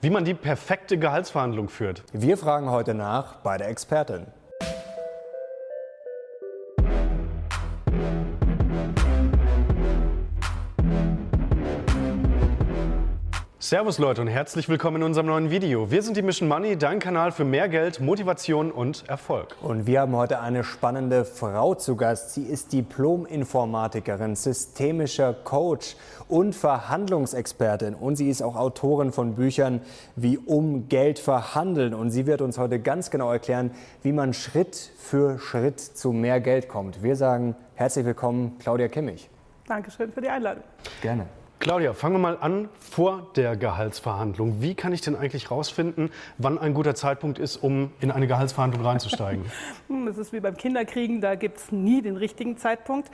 Wie man die perfekte Gehaltsverhandlung führt. Wir fragen heute nach bei der Expertin. Servus Leute und herzlich willkommen in unserem neuen Video. Wir sind die Mission Money, dein Kanal für mehr Geld, Motivation und Erfolg. Und wir haben heute eine spannende Frau zu Gast. Sie ist Diplom-Informatikerin, systemischer Coach und Verhandlungsexpertin. Und sie ist auch Autorin von Büchern wie Um Geld verhandeln. Und sie wird uns heute ganz genau erklären, wie man Schritt für Schritt zu mehr Geld kommt. Wir sagen herzlich willkommen, Claudia Kimmich. Dankeschön für die Einladung. Gerne. Claudia, fangen wir mal an vor der Gehaltsverhandlung. Wie kann ich denn eigentlich rausfinden, wann ein guter Zeitpunkt ist, um in eine Gehaltsverhandlung reinzusteigen? Das ist wie beim Kinderkriegen, da gibt es nie den richtigen Zeitpunkt,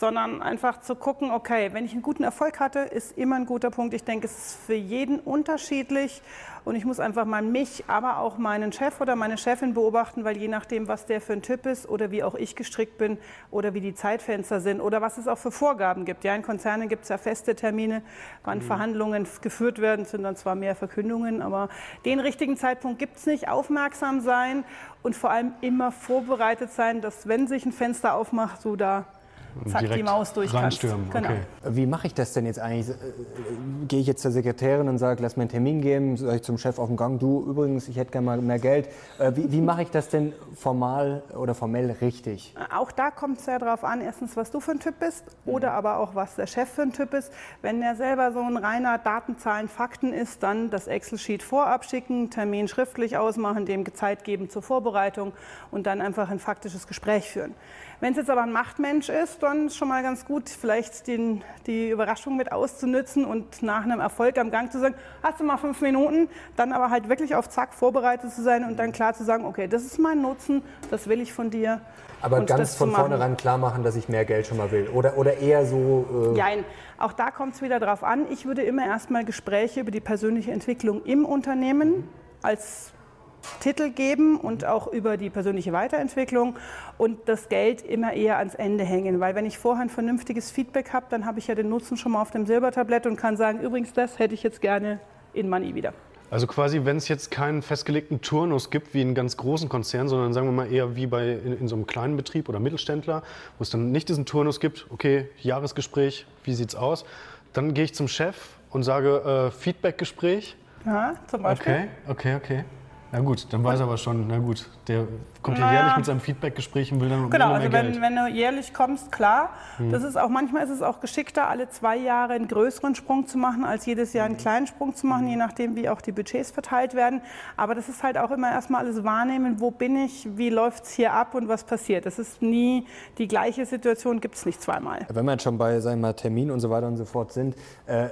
sondern einfach zu gucken, okay, wenn ich einen guten Erfolg hatte, ist immer ein guter Punkt. Ich denke, es ist für jeden unterschiedlich und ich muss einfach mal mich, aber auch meinen Chef oder meine Chefin beobachten, weil je nachdem, was der für ein Typ ist oder wie auch ich gestrickt bin oder wie die Zeitfenster sind oder was es auch für Vorgaben gibt. Ja, in Konzernen gibt es ja feste Termine, wann mhm. Verhandlungen geführt werden, sind dann zwar mehr Verkündungen, aber den richtigen Zeitpunkt gibt es nicht. Aufmerksam sein und vor allem immer vorbereitet sein, dass wenn sich ein Fenster aufmacht, du da zack, die Maus durch kannst. Genau. Okay. Wie mache ich das denn jetzt eigentlich? Äh, gehe ich jetzt zur Sekretärin und sage, lass mir einen Termin geben, sage ich zum Chef auf dem Gang, du übrigens, ich hätte gerne mal mehr Geld. Äh, wie, wie mache ich das denn formal oder formell richtig? Auch da kommt es ja darauf an, erstens, was du für ein Typ bist oder aber auch, was der Chef für ein Typ ist. Wenn der selber so ein reiner Datenzahlen, Fakten ist, dann das Excel-Sheet vorab schicken, Termin schriftlich ausmachen, dem Zeit geben zur Vorbereitung und dann einfach ein faktisches Gespräch führen. Wenn es jetzt aber ein Machtmensch ist, dann schon mal ganz gut, vielleicht den, die Überraschung mit auszunützen und nach einem Erfolg am Gang zu sagen, hast du mal fünf Minuten, dann aber halt wirklich auf Zack vorbereitet zu sein und dann klar zu sagen, okay, das ist mein Nutzen, das will ich von dir. Aber ganz von vornherein klar machen, dass ich mehr Geld schon mal will. Oder, oder eher so. Äh Nein, auch da kommt es wieder drauf an. Ich würde immer erstmal Gespräche über die persönliche Entwicklung im Unternehmen als Titel geben und auch über die persönliche Weiterentwicklung und das Geld immer eher ans Ende hängen. Weil wenn ich vorher ein vernünftiges Feedback habe, dann habe ich ja den Nutzen schon mal auf dem Silbertablett und kann sagen, übrigens, das hätte ich jetzt gerne in Money wieder. Also quasi, wenn es jetzt keinen festgelegten Turnus gibt wie in ganz großen Konzernen, sondern sagen wir mal eher wie bei in, in so einem kleinen Betrieb oder Mittelständler, wo es dann nicht diesen Turnus gibt, okay, Jahresgespräch, wie sieht's aus? Dann gehe ich zum Chef und sage äh, Feedbackgespräch. Ja, zum Beispiel. Okay, okay, okay. Na gut, dann weiß er aber schon, na gut, der kommt ja jährlich mit seinem Feedbackgespräch und will dann Genau, mehr also Geld. wenn, wenn du jährlich kommst, klar. Hm. Das ist auch, manchmal ist es auch geschickter, alle zwei Jahre einen größeren Sprung zu machen, als jedes Jahr einen hm. kleinen Sprung zu machen, je nachdem, wie auch die Budgets verteilt werden. Aber das ist halt auch immer erstmal alles wahrnehmen, wo bin ich, wie läuft es hier ab und was passiert. Das ist nie die gleiche Situation, gibt es nicht zweimal. Wenn wir jetzt schon bei sagen wir, Termin und so weiter und so fort sind, äh,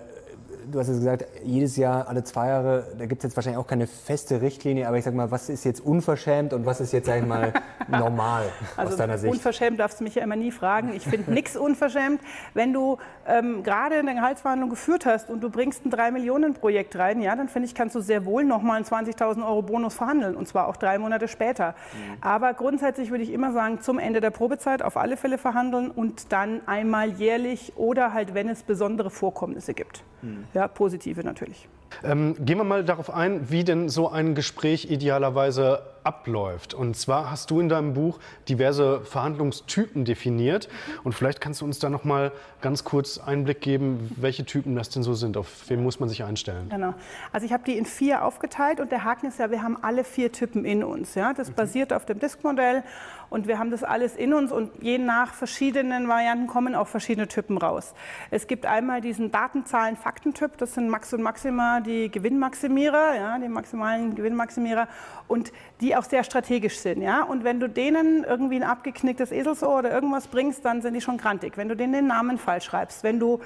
du hast es gesagt, jedes Jahr, alle zwei Jahre, da gibt es jetzt wahrscheinlich auch keine feste Richtlinie, aber ich sag mal, was ist jetzt unverschämt und was ist jetzt, sag ich mal, normal also aus deiner Sicht? Unverschämt darfst du mich ja immer nie fragen. Ich finde nichts unverschämt. Wenn du ähm, gerade eine Gehaltsverhandlung geführt hast und du bringst ein 3-Millionen-Projekt rein, ja, dann finde ich, kannst du sehr wohl nochmal einen 20.000 Euro Bonus verhandeln und zwar auch drei Monate später. Mhm. Aber grundsätzlich würde ich immer sagen, zum Ende der Probezeit auf alle Fälle verhandeln und dann einmal jährlich oder halt, wenn es besondere Vorkommnisse gibt. Mhm. Ja, positive natürlich. Ähm, gehen wir mal darauf ein, wie denn so ein Gespräch idealerweise abläuft. Und zwar hast du in deinem Buch diverse Verhandlungstypen definiert. Und vielleicht kannst du uns da noch mal ganz kurz Einblick geben, welche Typen das denn so sind. Auf wen muss man sich einstellen? Genau. Also ich habe die in vier aufgeteilt und der Haken ist ja, wir haben alle vier Typen in uns. Ja? Das mhm. basiert auf dem Disk-Modell und wir haben das alles in uns und je nach verschiedenen Varianten kommen auch verschiedene Typen raus. Es gibt einmal diesen Datenzahlen-Faktentyp, das sind Max und Maxima, die Gewinnmaximierer, ja, die maximalen Gewinnmaximierer und die auch sehr strategisch sind. Ja? Und wenn du denen irgendwie ein abgeknicktes Eselsohr oder irgendwas bringst, dann sind die schon grantig. Wenn du denen den Namen falsch schreibst, wenn du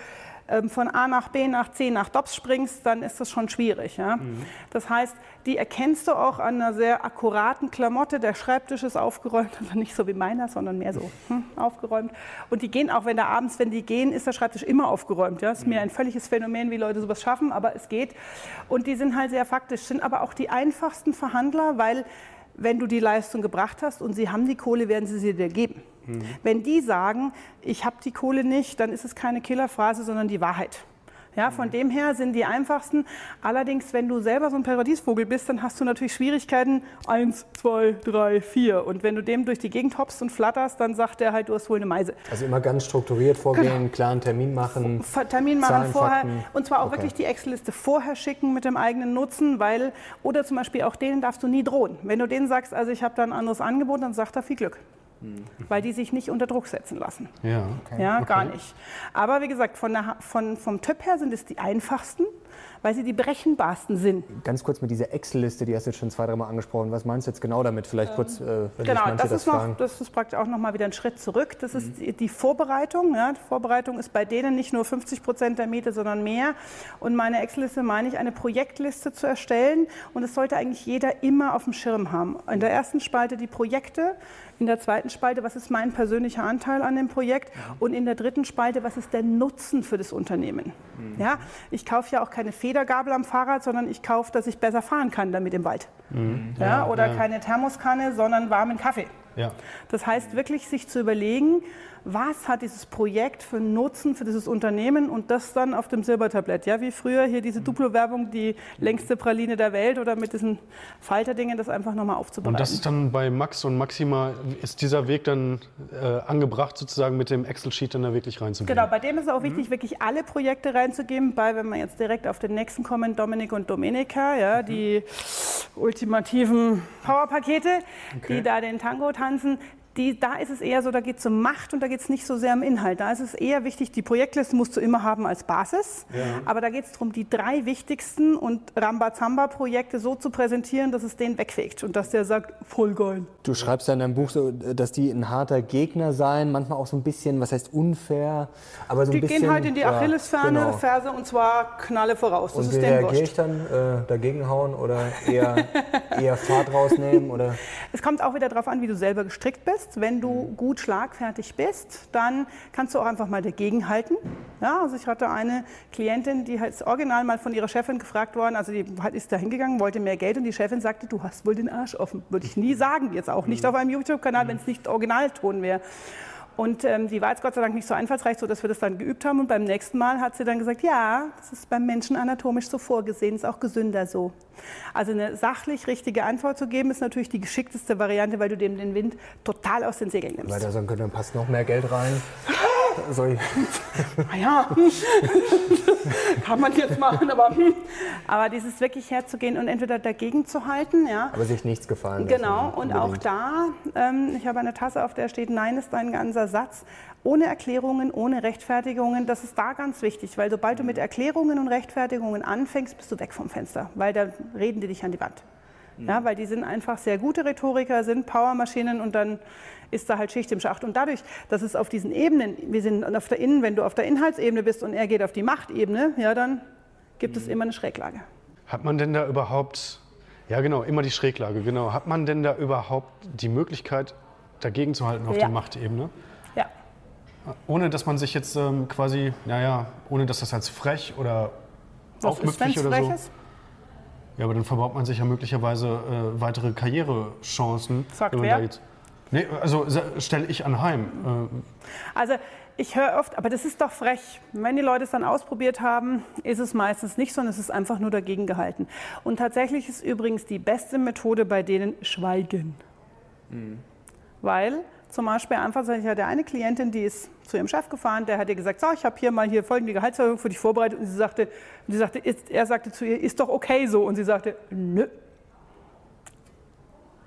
von A nach B nach C nach DOPS springst, dann ist das schon schwierig. Ja? Mhm. Das heißt, die erkennst du auch an einer sehr akkuraten Klamotte. Der Schreibtisch ist aufgeräumt, also nicht so wie meiner, sondern mehr so hm, aufgeräumt. Und die gehen auch, wenn da abends, wenn die gehen, ist der Schreibtisch immer aufgeräumt. Ja? Das ist mir mhm. ein völliges Phänomen, wie Leute sowas schaffen, aber es geht. Und die sind halt sehr faktisch, sind aber auch die einfachsten Verhandler, weil wenn du die Leistung gebracht hast und sie haben die Kohle, werden sie sie dir geben. Mhm. Wenn die sagen, ich habe die Kohle nicht, dann ist es keine Killerphrase, sondern die Wahrheit. Ja, von dem her sind die einfachsten. Allerdings, wenn du selber so ein Paradiesvogel bist, dann hast du natürlich Schwierigkeiten. Eins, zwei, drei, vier. Und wenn du dem durch die Gegend hoppst und flatterst, dann sagt er halt, du hast wohl eine Meise. Also immer ganz strukturiert vorgehen, genau. klaren Termin machen. Termin machen Zahlen, vorher. Fakten. Und zwar auch okay. wirklich die Excel-Liste vorher schicken mit dem eigenen Nutzen, weil, oder zum Beispiel auch denen darfst du nie drohen. Wenn du denen sagst, also ich habe da ein anderes Angebot, dann sagt er viel Glück. Mhm. Weil die sich nicht unter Druck setzen lassen. Ja, okay. ja gar okay. nicht. Aber wie gesagt, von der, von, vom Typ her sind es die einfachsten weil sie die berechenbarsten sind. Ganz kurz mit dieser Excel-Liste, die hast du jetzt schon zwei, dreimal angesprochen. Was meinst du jetzt genau damit? Vielleicht kurz, äh, wenn genau, das, das, ist noch, das ist praktisch auch noch mal wieder ein Schritt zurück. Das ist mhm. die Vorbereitung. Ja. Die Vorbereitung ist bei denen nicht nur 50 Prozent der Miete, sondern mehr. Und meine Excel-Liste meine ich, eine Projektliste zu erstellen. Und das sollte eigentlich jeder immer auf dem Schirm haben. In der ersten Spalte die Projekte, in der zweiten Spalte, was ist mein persönlicher Anteil an dem Projekt? Und in der dritten Spalte, was ist der Nutzen für das Unternehmen? Mhm. Ja, ich kaufe ja auch keine Federgabel am Fahrrad, sondern ich kaufe, dass ich besser fahren kann damit im Wald. Mhm. Ja, ja, oder ja. keine Thermoskanne, sondern warmen Kaffee. Ja. Das heißt wirklich, sich zu überlegen, was hat dieses Projekt für einen Nutzen für dieses Unternehmen und das dann auf dem Silbertablett. Ja, wie früher hier diese Duplo-Werbung, die längste Praline der Welt oder mit diesen Falterdingen, das einfach nochmal aufzubereiten. Und das ist dann bei Max und Maxima, ist dieser Weg dann äh, angebracht, sozusagen mit dem Excel-Sheet dann da wirklich reinzugehen? Genau, bei dem ist es auch wichtig, mhm. wirklich alle Projekte reinzugeben, bei, wenn wir jetzt direkt auf den nächsten kommen, Dominik und Domenica, ja, mhm. die ultimativen Powerpakete, okay. die da den Tango tanzen, die, da ist es eher so, da geht es um Macht und da geht es nicht so sehr um Inhalt. Da ist es eher wichtig, die Projektliste musst du immer haben als Basis. Ja. Aber da geht es darum, die drei wichtigsten und Rambazamba-Projekte so zu präsentieren, dass es den wegfegt und dass der sagt, voll geil. Du schreibst ja in deinem Buch so, dass die ein harter Gegner seien, manchmal auch so ein bisschen, was heißt unfair, aber so die ein bisschen... Die gehen halt in die Achillesferse ja, genau. und zwar Knalle voraus. Das und ist wie reagiere ich dann? Äh, dagegenhauen oder eher, eher Fahrt rausnehmen? Oder? Es kommt auch wieder darauf an, wie du selber gestrickt bist. Wenn du gut schlagfertig bist, dann kannst du auch einfach mal dagegenhalten. Ja, also ich hatte eine Klientin, die ist original mal von ihrer Chefin gefragt worden, also die ist da hingegangen, wollte mehr Geld und die Chefin sagte, du hast wohl den Arsch offen. Würde ich nie sagen, jetzt auch nicht mhm. auf einem YouTube-Kanal, wenn es nicht Originalton wäre. Und ähm, die war jetzt Gott sei Dank nicht so einfallsreich, so dass wir das dann geübt haben. Und beim nächsten Mal hat sie dann gesagt, ja, das ist beim Menschen anatomisch so vorgesehen, ist auch gesünder so. Also eine sachlich richtige Antwort zu geben, ist natürlich die geschickteste Variante, weil du dem den Wind total aus den Segeln nimmst. Weil da sagen können, dann passt noch mehr Geld rein. Sorry. Naja, kann man jetzt machen, aber, aber dieses wirklich herzugehen und entweder dagegen zu halten. Ja. Aber sich nichts gefallen lassen. Genau, und unbedingt. auch da, ähm, ich habe eine Tasse, auf der steht, Nein ist ein ganzer Satz. Ohne Erklärungen, ohne Rechtfertigungen, das ist da ganz wichtig, weil sobald du mit Erklärungen und Rechtfertigungen anfängst, bist du weg vom Fenster, weil da reden die dich an die Wand. Ja, weil die sind einfach sehr gute Rhetoriker, sind Powermaschinen und dann ist da halt Schicht im Schacht. Und dadurch, dass es auf diesen Ebenen, wir sind auf der Innen, wenn du auf der Inhaltsebene bist und er geht auf die Machtebene, ja, dann gibt es immer eine Schräglage. Hat man denn da überhaupt, ja genau, immer die Schräglage, genau. Hat man denn da überhaupt die Möglichkeit, dagegen zu halten auf ja. die Machtebene? Ja. Ohne dass man sich jetzt ähm, quasi, naja, ohne dass das als frech oder Was aufmüpfig ist, oder so. Ist? Ja, aber dann verbaut man sich ja möglicherweise äh, weitere Karrierechancen. Sagt wer? Nee, also stelle ich anheim. Äh. Also ich höre oft, aber das ist doch frech. Wenn die Leute es dann ausprobiert haben, ist es meistens nicht, sondern es ist einfach nur dagegen gehalten. Und tatsächlich ist übrigens die beste Methode bei denen Schweigen. Mhm. Weil zum Beispiel einfach, ich hatte eine Klientin, die ist zu ihrem Chef gefahren, der hat ihr gesagt, so, ich habe hier mal hier folgende Gehaltserhöhung für dich vorbereitet. Und sie sagte, und sie sagte ist, er sagte zu ihr, ist doch okay so. Und sie sagte, nö.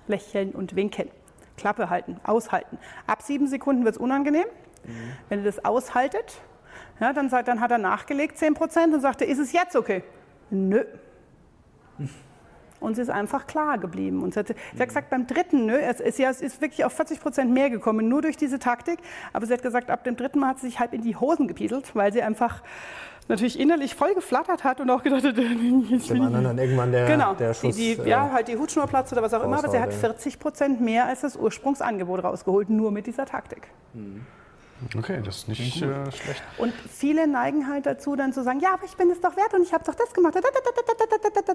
Lächeln und winken. Klappe halten, aushalten. Ab sieben Sekunden wird es unangenehm. Mhm. Wenn ihr das aushaltet, ja, dann, dann hat er nachgelegt 10 Prozent und sagte, ist es jetzt okay? Nö. Und sie ist einfach klar geblieben. Und sie hat, sie hat gesagt, beim dritten, nö, es ist, ja, es ist wirklich auf 40 Prozent mehr gekommen, nur durch diese Taktik. Aber sie hat gesagt, ab dem dritten Mal hat sie sich halb in die Hosen gepieselt, weil sie einfach natürlich innerlich voll geflattert hat und auch gedacht hat, jetzt dem anderen dann irgendwann der, genau, der Schuss, die, die, ja, halt die Hutschnur platzt oder was auch immer, aber sie hat 40 Prozent mehr als das Ursprungsangebot rausgeholt, nur mit dieser Taktik. Mhm. Okay, das ist nicht äh, schlecht. Und viele neigen halt dazu, dann zu sagen, ja, aber ich bin es doch wert und ich habe doch das gemacht.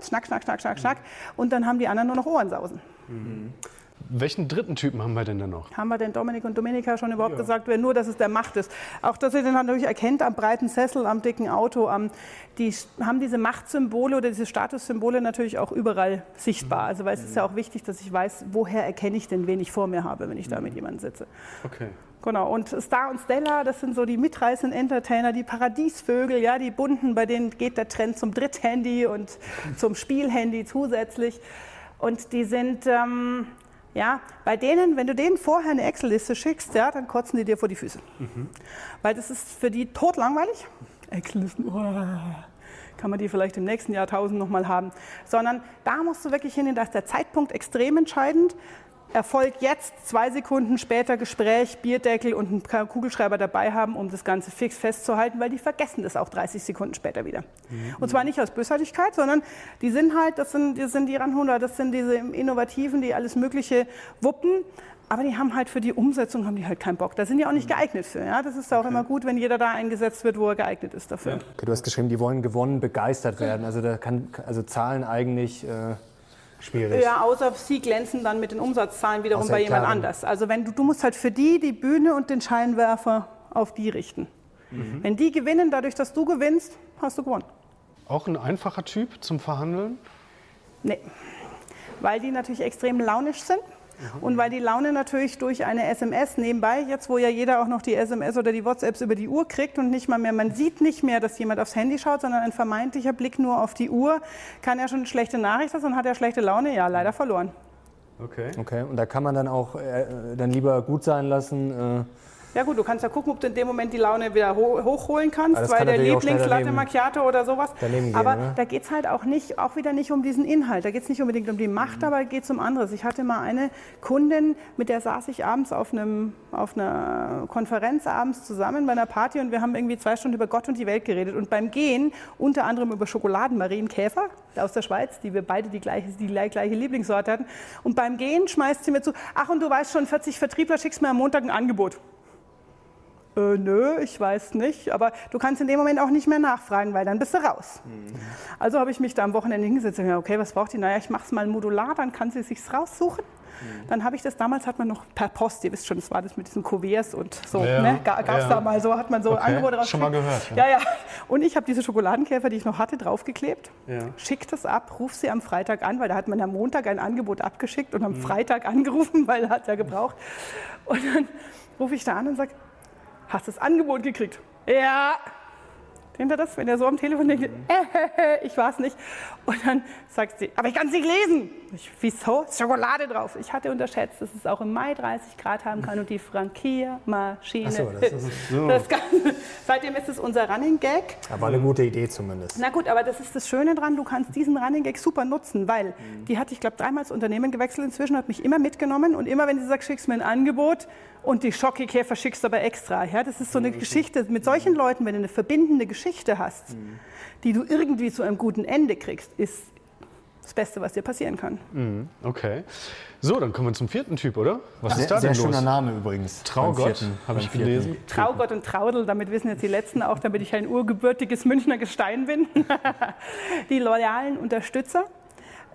Schnack, schnack, schnack, schnack, schnack. Und dann haben die anderen nur noch Ohrensausen. Mhm. Welchen dritten Typen haben wir denn da noch? Haben wir den Dominik und Dominika schon überhaupt ja. gesagt, nur dass es der Macht ist. Auch dass ihr den natürlich erkennt am breiten Sessel, am dicken Auto, am, die haben diese Machtsymbole oder diese Statussymbole natürlich auch überall sichtbar. Also weil es ist ja auch wichtig, dass ich weiß, woher erkenne ich denn, wen ich vor mir habe, wenn ich da mit jemandem sitze. Okay. Genau, und Star und Stella, das sind so die mitreißenden Entertainer, die Paradiesvögel, ja, die bunten, bei denen geht der Trend zum Dritthandy und zum Spielhandy zusätzlich. Und die sind, ähm, ja, bei denen, wenn du denen vorher eine Excel-Liste schickst, ja, dann kotzen die dir vor die Füße. Mhm. Weil das ist für die totlangweilig. Excel-Listen, oh, kann man die vielleicht im nächsten Jahrtausend nochmal haben. Sondern da musst du wirklich hin, da ist der Zeitpunkt extrem entscheidend. Erfolg jetzt, zwei Sekunden später Gespräch, Bierdeckel und einen Kugelschreiber dabei haben, um das Ganze fix festzuhalten, weil die vergessen das auch 30 Sekunden später wieder. Mhm. Und zwar nicht aus Bösartigkeit, sondern die sind halt, das sind, das sind die Ranhunder, das sind diese Innovativen, die alles Mögliche wuppen. Aber die haben halt für die Umsetzung haben die halt keinen Bock. Da sind die auch nicht mhm. geeignet für. Ja? Das ist auch okay. immer gut, wenn jeder da eingesetzt wird, wo er geeignet ist dafür. Okay, du hast geschrieben, die wollen gewonnen, begeistert werden. Also da kann also Zahlen eigentlich äh Schwierig. Ja, außer sie glänzen dann mit den Umsatzzahlen wiederum außer bei jemand klar, anders. Also wenn du, du musst halt für die die Bühne und den Scheinwerfer auf die richten. Mhm. Wenn die gewinnen, dadurch, dass du gewinnst, hast du gewonnen. Auch ein einfacher Typ zum Verhandeln? Nee, weil die natürlich extrem launisch sind und weil die Laune natürlich durch eine SMS nebenbei, jetzt wo ja jeder auch noch die SMS oder die WhatsApps über die Uhr kriegt und nicht mal mehr, man sieht nicht mehr, dass jemand aufs Handy schaut, sondern ein vermeintlicher Blick nur auf die Uhr, kann ja schon eine schlechte Nachricht sein und hat er schlechte Laune, ja, leider verloren. Okay. Okay, und da kann man dann auch äh, dann lieber gut sein lassen. Äh ja gut, du kannst ja gucken, ob du in dem Moment die Laune wieder ho hochholen kannst, weil der Lieblingslatte Macchiato oder sowas. Gehen, aber oder? da geht es halt auch nicht, auch wieder nicht um diesen Inhalt. Da geht es nicht unbedingt um die Macht, mhm. aber geht es um anderes. Ich hatte mal eine Kundin, mit der saß ich abends auf, einem, auf einer Konferenz abends zusammen bei einer Party und wir haben irgendwie zwei Stunden über Gott und die Welt geredet. Und beim Gehen unter anderem über Schokoladenmarienkäfer aus der Schweiz, die wir beide die gleiche, die gleiche Lieblingssorte hatten. Und beim Gehen schmeißt sie mir zu, ach und du weißt schon, 40 Vertriebler schickst mir am Montag ein Angebot äh, nö, ich weiß nicht. Aber du kannst in dem Moment auch nicht mehr nachfragen, weil dann bist du raus. Mhm. Also habe ich mich da am Wochenende hingesetzt und gesagt, okay, was braucht die? Naja, ich mache es mal modular, dann kann sie sich raussuchen. Mhm. Dann habe ich das, damals hat man noch per Post, ihr wisst schon, das war das mit diesen Kuverts und so, ja, ne? gab es ja. da mal so, hat man so okay. Angebote raus. Schon mal gehört. Ja. ja, ja. Und ich habe diese Schokoladenkäfer, die ich noch hatte, draufgeklebt, ja. schickt das ab, ruf sie am Freitag an, weil da hat man am Montag ein Angebot abgeschickt und am mhm. Freitag angerufen, weil er hat ja gebraucht. Und dann rufe ich da an und sage, Hast du das Angebot gekriegt? Ja. Kennt ihr das, wenn er so am Telefon denkt, äh, ich weiß nicht. Und dann sagt sie, aber ich kann es nicht lesen. Ich, wieso? Schokolade drauf. Ich hatte unterschätzt, dass es auch im Mai 30 Grad haben kann und die Frankiermaschine. So, das ist so. das kann, seitdem ist es unser Running Gag. Aber eine gute Idee zumindest. Na gut, aber das ist das Schöne dran, du kannst diesen Running Gag super nutzen, weil mhm. die hat, ich glaube, dreimal das Unternehmen gewechselt inzwischen, hat mich immer mitgenommen und immer, wenn sie sagt, schickst mir ein Angebot, und die Schockekäfer schickst du aber extra. Ja, das ist so eine mhm. Geschichte mit solchen Leuten, wenn du eine verbindende Geschichte hast, mhm. die du irgendwie zu einem guten Ende kriegst, ist das Beste, was dir passieren kann. Mhm. Okay. So, dann kommen wir zum vierten Typ, oder? Was ja, ist da sehr, denn sehr los? schöner Name übrigens. Traugott, habe ich gelesen. Traugott und Traudel, damit wissen jetzt die Letzten auch, damit ich ein urgebürtiges Münchner Gestein bin. die loyalen Unterstützer,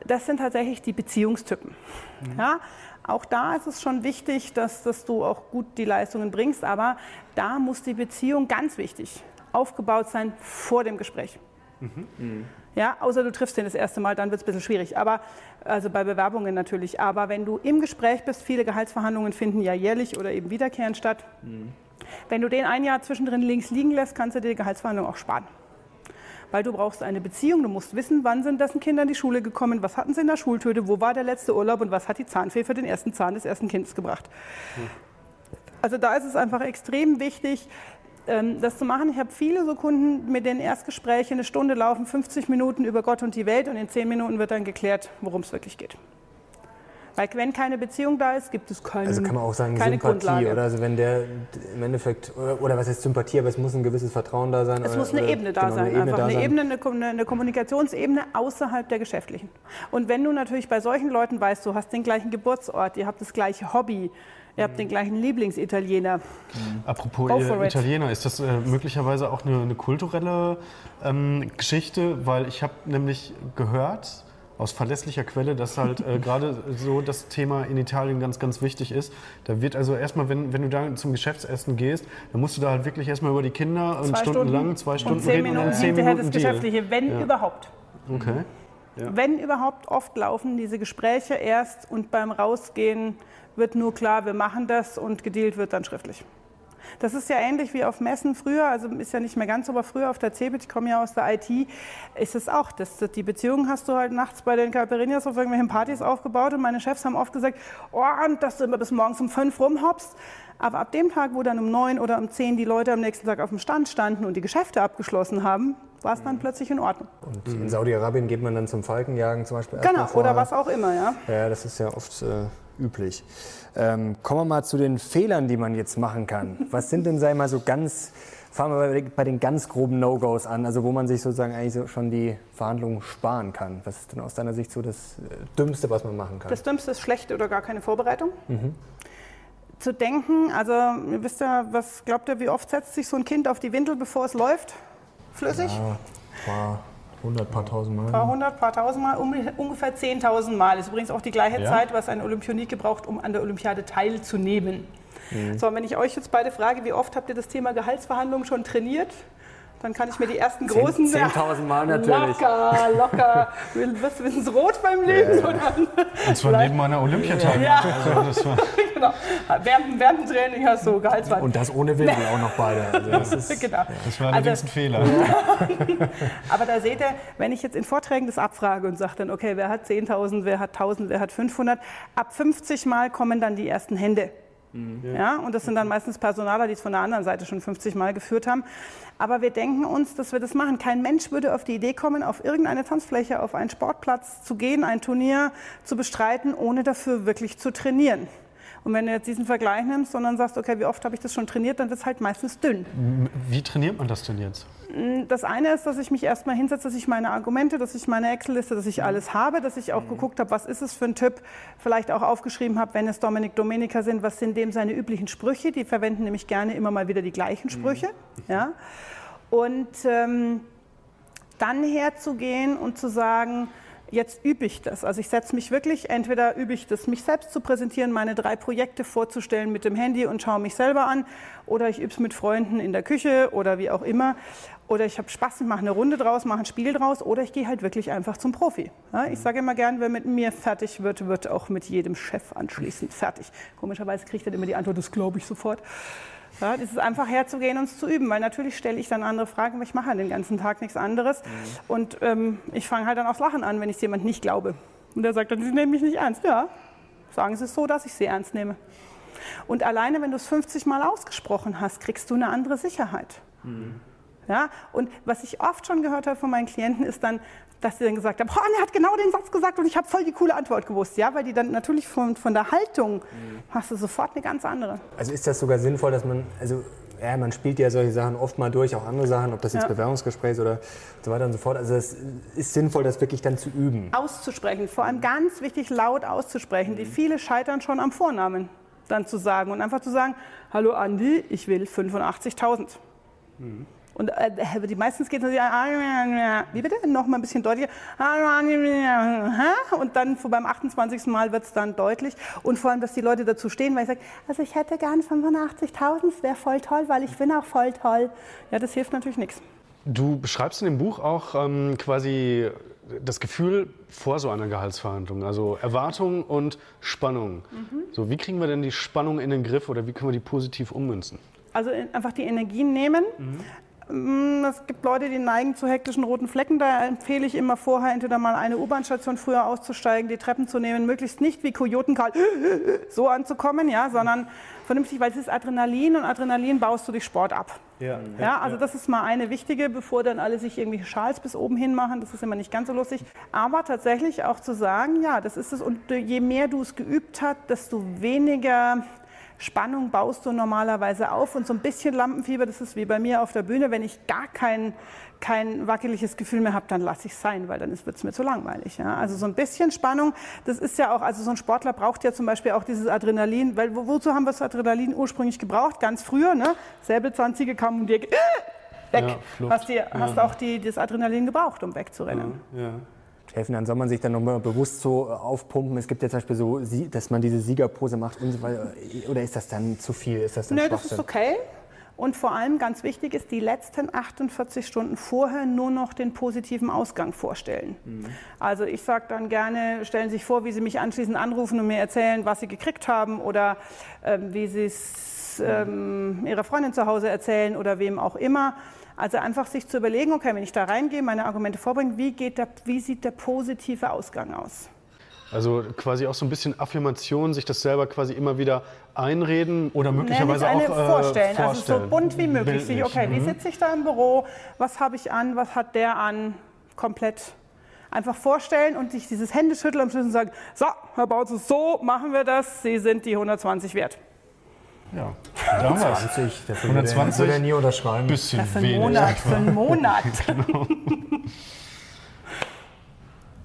das sind tatsächlich die Beziehungstypen. Mhm. Ja, auch da ist es schon wichtig, dass, dass du auch gut die Leistungen bringst, aber da muss die Beziehung ganz wichtig aufgebaut sein vor dem Gespräch. Mhm. Ja, außer du triffst den das erste Mal, dann wird es ein bisschen schwierig. Aber, also bei Bewerbungen natürlich. Aber wenn du im Gespräch bist, viele Gehaltsverhandlungen finden ja jährlich oder eben wiederkehrend statt. Mhm. Wenn du den ein Jahr zwischendrin links liegen lässt, kannst du dir die Gehaltsverhandlung auch sparen weil du brauchst eine Beziehung. Du musst wissen, wann sind dessen Kinder in die Schule gekommen, was hatten sie in der Schultüte, wo war der letzte Urlaub und was hat die Zahnfee für den ersten Zahn des ersten Kindes gebracht. Also da ist es einfach extrem wichtig, ähm, das zu machen. Ich habe viele so Kunden, mit denen Erstgespräche eine Stunde laufen, 50 Minuten über Gott und die Welt und in 10 Minuten wird dann geklärt, worum es wirklich geht. Weil wenn keine Beziehung da ist, gibt es keine Also kann man auch sagen Sympathie Grundlage. oder also wenn der im Endeffekt oder, oder, was heißt Sympathie, aber es muss ein gewisses Vertrauen da sein. Es oder, muss eine oder, Ebene da genau, sein, eine einfach eine Ebene, eine, eine Kommunikationsebene außerhalb der geschäftlichen. Und wenn du natürlich bei solchen Leuten weißt, du hast den gleichen Geburtsort, ihr habt das gleiche Hobby, Ihr habt den gleichen Lieblingsitaliener. Mhm. Apropos Italiener, ist das äh, möglicherweise auch eine, eine kulturelle ähm, Geschichte? Weil ich habe nämlich gehört, aus verlässlicher Quelle, dass halt äh, gerade so das Thema in Italien ganz, ganz wichtig ist. Da wird also erstmal, wenn, wenn du da zum Geschäftsessen gehst, dann musst du da halt wirklich erstmal über die Kinder zwei Stunden, Stunden lang, zwei Stunden und zehn reden Minuten und zehn hinterher Minuten das. Geschäftliche, wenn Ja. überhaupt. Okay. Ja. Wenn überhaupt, oft laufen diese Gespräche erst und beim Rausgehen wird nur klar, wir machen das und gedealt wird dann schriftlich. Das ist ja ähnlich wie auf Messen früher, also ist ja nicht mehr ganz so, aber früher auf der CeBIT, ich komme ja aus der IT, ist es auch. Das, die Beziehung hast du halt nachts bei den Caipirinhas auf irgendwelchen Partys aufgebaut und meine Chefs haben oft gesagt, oh, und dass du immer bis morgens um fünf rumhoppst. Aber ab dem Tag, wo dann um neun oder um zehn die Leute am nächsten Tag auf dem Stand standen und die Geschäfte abgeschlossen haben, war es dann plötzlich in Ordnung. Und in Saudi-Arabien geht man dann zum Falkenjagen zum Beispiel. Genau, oder was auch immer, ja. Ja, das ist ja oft äh, üblich. Ähm, kommen wir mal zu den Fehlern, die man jetzt machen kann. Was sind denn, sei mal so ganz, fangen wir bei den ganz groben No-Gos an, also wo man sich sozusagen eigentlich so schon die Verhandlungen sparen kann. Was ist denn aus deiner Sicht so das äh, Dümmste, was man machen kann? Das Dümmste ist schlecht oder gar keine Vorbereitung. Mhm zu denken. Also ihr wisst ja, was glaubt ihr, wie oft setzt sich so ein Kind auf die Windel, bevor es läuft? Flüssig? Ja, wow. 100 paar tausend Mal. Ein paar hundert, paar tausend Mal, ne? ungefähr 10.000 Mal. Ist übrigens auch die gleiche ja. Zeit, was ein Olympionik gebraucht, um an der Olympiade teilzunehmen. Mhm. So, wenn ich euch jetzt beide frage, wie oft habt ihr das Thema Gehaltsverhandlungen schon trainiert? Dann kann ich mir die ersten großen... 10.000 Mal natürlich. Locker, locker. Du wirst wenigstens rot beim Leben. oder? Und zwar neben meiner Olympiateilnahme. Ja. Also das war, genau. Während, während dem Training hast du Gehaltsverhandlungen. Und das ohne Windel auch noch beide. Also das ist, Genau. das war Also- ein Fehler. Aber da seht ihr, wenn ich jetzt in Vorträgen das abfrage und sage dann, okay, wer hat 10.000, wer hat 1.000, wer hat 500, ab 50 Mal kommen dann die ersten Hände. Ja, und das sind dann meistens Personaler, die es von der anderen Seite schon 50 Mal geführt haben. Aber wir denken uns, dass wir das machen. Kein Mensch würde auf die Idee kommen, auf irgendeine Tanzfläche, auf einen Sportplatz zu gehen, ein Turnier zu bestreiten, ohne dafür wirklich zu trainieren. Und wenn du jetzt diesen Vergleich nimmst und dann sagst, okay, wie oft habe ich das schon trainiert, dann wird es halt meistens dünn. Wie trainiert man das denn jetzt? Das eine ist, dass ich mich erstmal hinsetze, dass ich meine Argumente, dass ich meine Excel-Liste, dass ich alles habe, dass ich auch geguckt habe, was ist es für ein Typ, vielleicht auch aufgeschrieben habe, wenn es Dominik Domenica sind, was sind dem seine üblichen Sprüche, die verwenden nämlich gerne immer mal wieder die gleichen Sprüche. Ja? Und ähm, dann herzugehen und zu sagen, jetzt übe ich das. Also ich setze mich wirklich, entweder übe ich das, mich selbst zu präsentieren, meine drei Projekte vorzustellen mit dem Handy und schaue mich selber an, oder ich übe es mit Freunden in der Küche oder wie auch immer. Oder ich habe Spaß und mache eine Runde draus, mache ein Spiel draus, oder ich gehe halt wirklich einfach zum Profi. Ja, ich sage immer gern, wer mit mir fertig wird, wird auch mit jedem Chef anschließend fertig. Komischerweise ich dann immer die Antwort, das glaube ich sofort. Ja, das ist einfach herzugehen und es zu üben, weil natürlich stelle ich dann andere Fragen, aber ich mache halt den ganzen Tag nichts anderes. Und ähm, ich fange halt dann aufs Lachen an, wenn ich es jemand nicht glaube. Und der sagt dann, Sie nehmen mich nicht ernst. Ja, sagen Sie es so, dass ich Sie ernst nehme. Und alleine, wenn du es 50 Mal ausgesprochen hast, kriegst du eine andere Sicherheit. Ja, und was ich oft schon gehört habe von meinen Klienten, ist dann, dass sie dann gesagt haben, oh, er hat genau den Satz gesagt und ich habe voll die coole Antwort gewusst. Ja, weil die dann natürlich von, von der Haltung hast du sofort eine ganz andere. Also ist das sogar sinnvoll, dass man, also ja, man spielt ja solche Sachen oft mal durch, auch andere Sachen, ob das jetzt Ja. Bewerbungsgespräch ist oder so weiter und so fort. Also es ist sinnvoll, das wirklich dann zu üben. auszusprechen, vor allem ganz wichtig laut auszusprechen. Die viele scheitern schon am Vornamen dann zu sagen und einfach zu sagen, hallo Andi, ich will 85.000. Und äh, die meistens geht es natürlich, wie bitte, noch mal ein bisschen deutlicher. Und dann so beim 28. Mal wird es dann deutlich. Und vor allem, dass die Leute dazu stehen, weil ich sage, also ich hätte gern 85.000, das wäre voll toll, weil ich bin auch voll toll. Ja, das hilft natürlich nichts. Du beschreibst in dem Buch auch ähm, quasi das Gefühl vor so einer Gehaltsverhandlung, also Erwartung und Spannung. So, wie kriegen wir denn die Spannung in den Griff oder wie können wir die positiv ummünzen? Also in- einfach die Energien nehmen. Mm, Es gibt Leute, die neigen zu hektischen roten Flecken. Da empfehle ich immer vorher entweder mal eine U-Bahn-Station früher auszusteigen, die Treppen zu nehmen, möglichst nicht wie Kojotenkarl so anzukommen, ja, sondern vernünftig, weil es ist Adrenalin und Adrenalin baust du durch Sport ab. Ja, Ja, also das ist mal eine wichtige, bevor dann alle sich irgendwelche Schals bis oben hin machen. Das ist immer nicht ganz so lustig. Aber tatsächlich auch zu sagen, ja, das ist es. Und je mehr du es geübt hast, desto weniger Spannung baust du normalerweise auf. Und so ein bisschen Lampenfieber, das ist wie bei mir auf der Bühne. Wenn ich gar kein, kein wackeliges Gefühl mehr habe, dann lasse ich es sein, weil dann wird es mir zu langweilig. Ja? Also so ein bisschen Spannung, das ist ja auch, also so ein Sportler braucht ja zum Beispiel auch dieses Adrenalin, weil wo, wozu haben wir das Adrenalin ursprünglich gebraucht? Ganz früher, ne? Säbelzahnziege kam um die Ecke, weg. Ja, hast, die, hast auch die, das Adrenalin gebraucht, um wegzurennen. Ja. Helfen. Dann soll man sich dann nochmal bewusst so aufpumpen. Es gibt ja zum Beispiel so, dass man diese Siegerpose macht und so weiter. Oder ist das dann zu viel? Ist das dann Nö, das ist okay. Und vor allem ganz wichtig ist, die letzten 48 Stunden vorher nur noch den positiven Ausgang vorstellen. Mhm. Also ich sage dann gerne, stellen Sie sich vor, wie Sie mich anschließend anrufen und mir erzählen, was Sie gekriegt haben oder äh, wie Sie es ähm, Ihrer Freundin zu Hause erzählen oder wem auch immer. Also einfach sich zu überlegen, okay, wenn ich da reingehe, meine Argumente vorbringe, wie, geht der, wie sieht der positive Ausgang aus? Also quasi auch so ein bisschen Affirmation, sich das selber quasi immer wieder einreden oder möglicherweise eine auch äh, vorstellen. Also so bunt wie möglich. Bildlich. Okay, mhm. wie sitze ich da im Büro? Was habe ich an? Was hat der an? Komplett einfach vorstellen und sich dieses Händeschütteln am Schluss und sagen, so, Herr Bautzus, so machen wir das. Sie sind die 120 wert. Ja, 120, dafür 120 würde er nie unterschreiben. Bisschen ja, für einen Monat, für einen Monat. genau.